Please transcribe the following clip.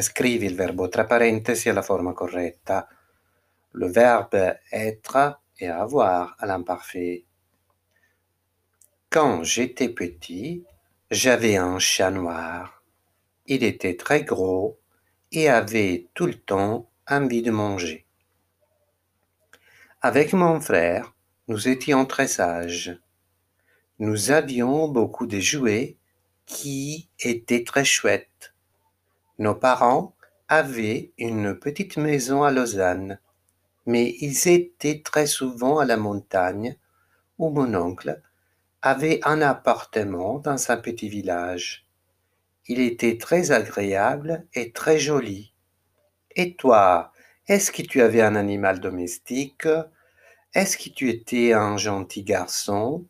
Scrivi il verbo tra parentesi alla forma corretta. Le verbe être et avoir à l'imparfait. Quand j'étais petit, j'avais un chat noir. Il était très gros et avait tout le temps envie de manger. Avec mon frère, nous étions très sages. Nous avions beaucoup de jouets qui étaient très chouettes. Nos parents avaient une petite maison à Lausanne, mais ils étaient très souvent à la montagne où mon oncle avait un appartement dans un petit village. Il était très agréable et très joli. Et toi, est-ce que tu avais un animal domestique? Est-ce que tu étais un gentil garçon?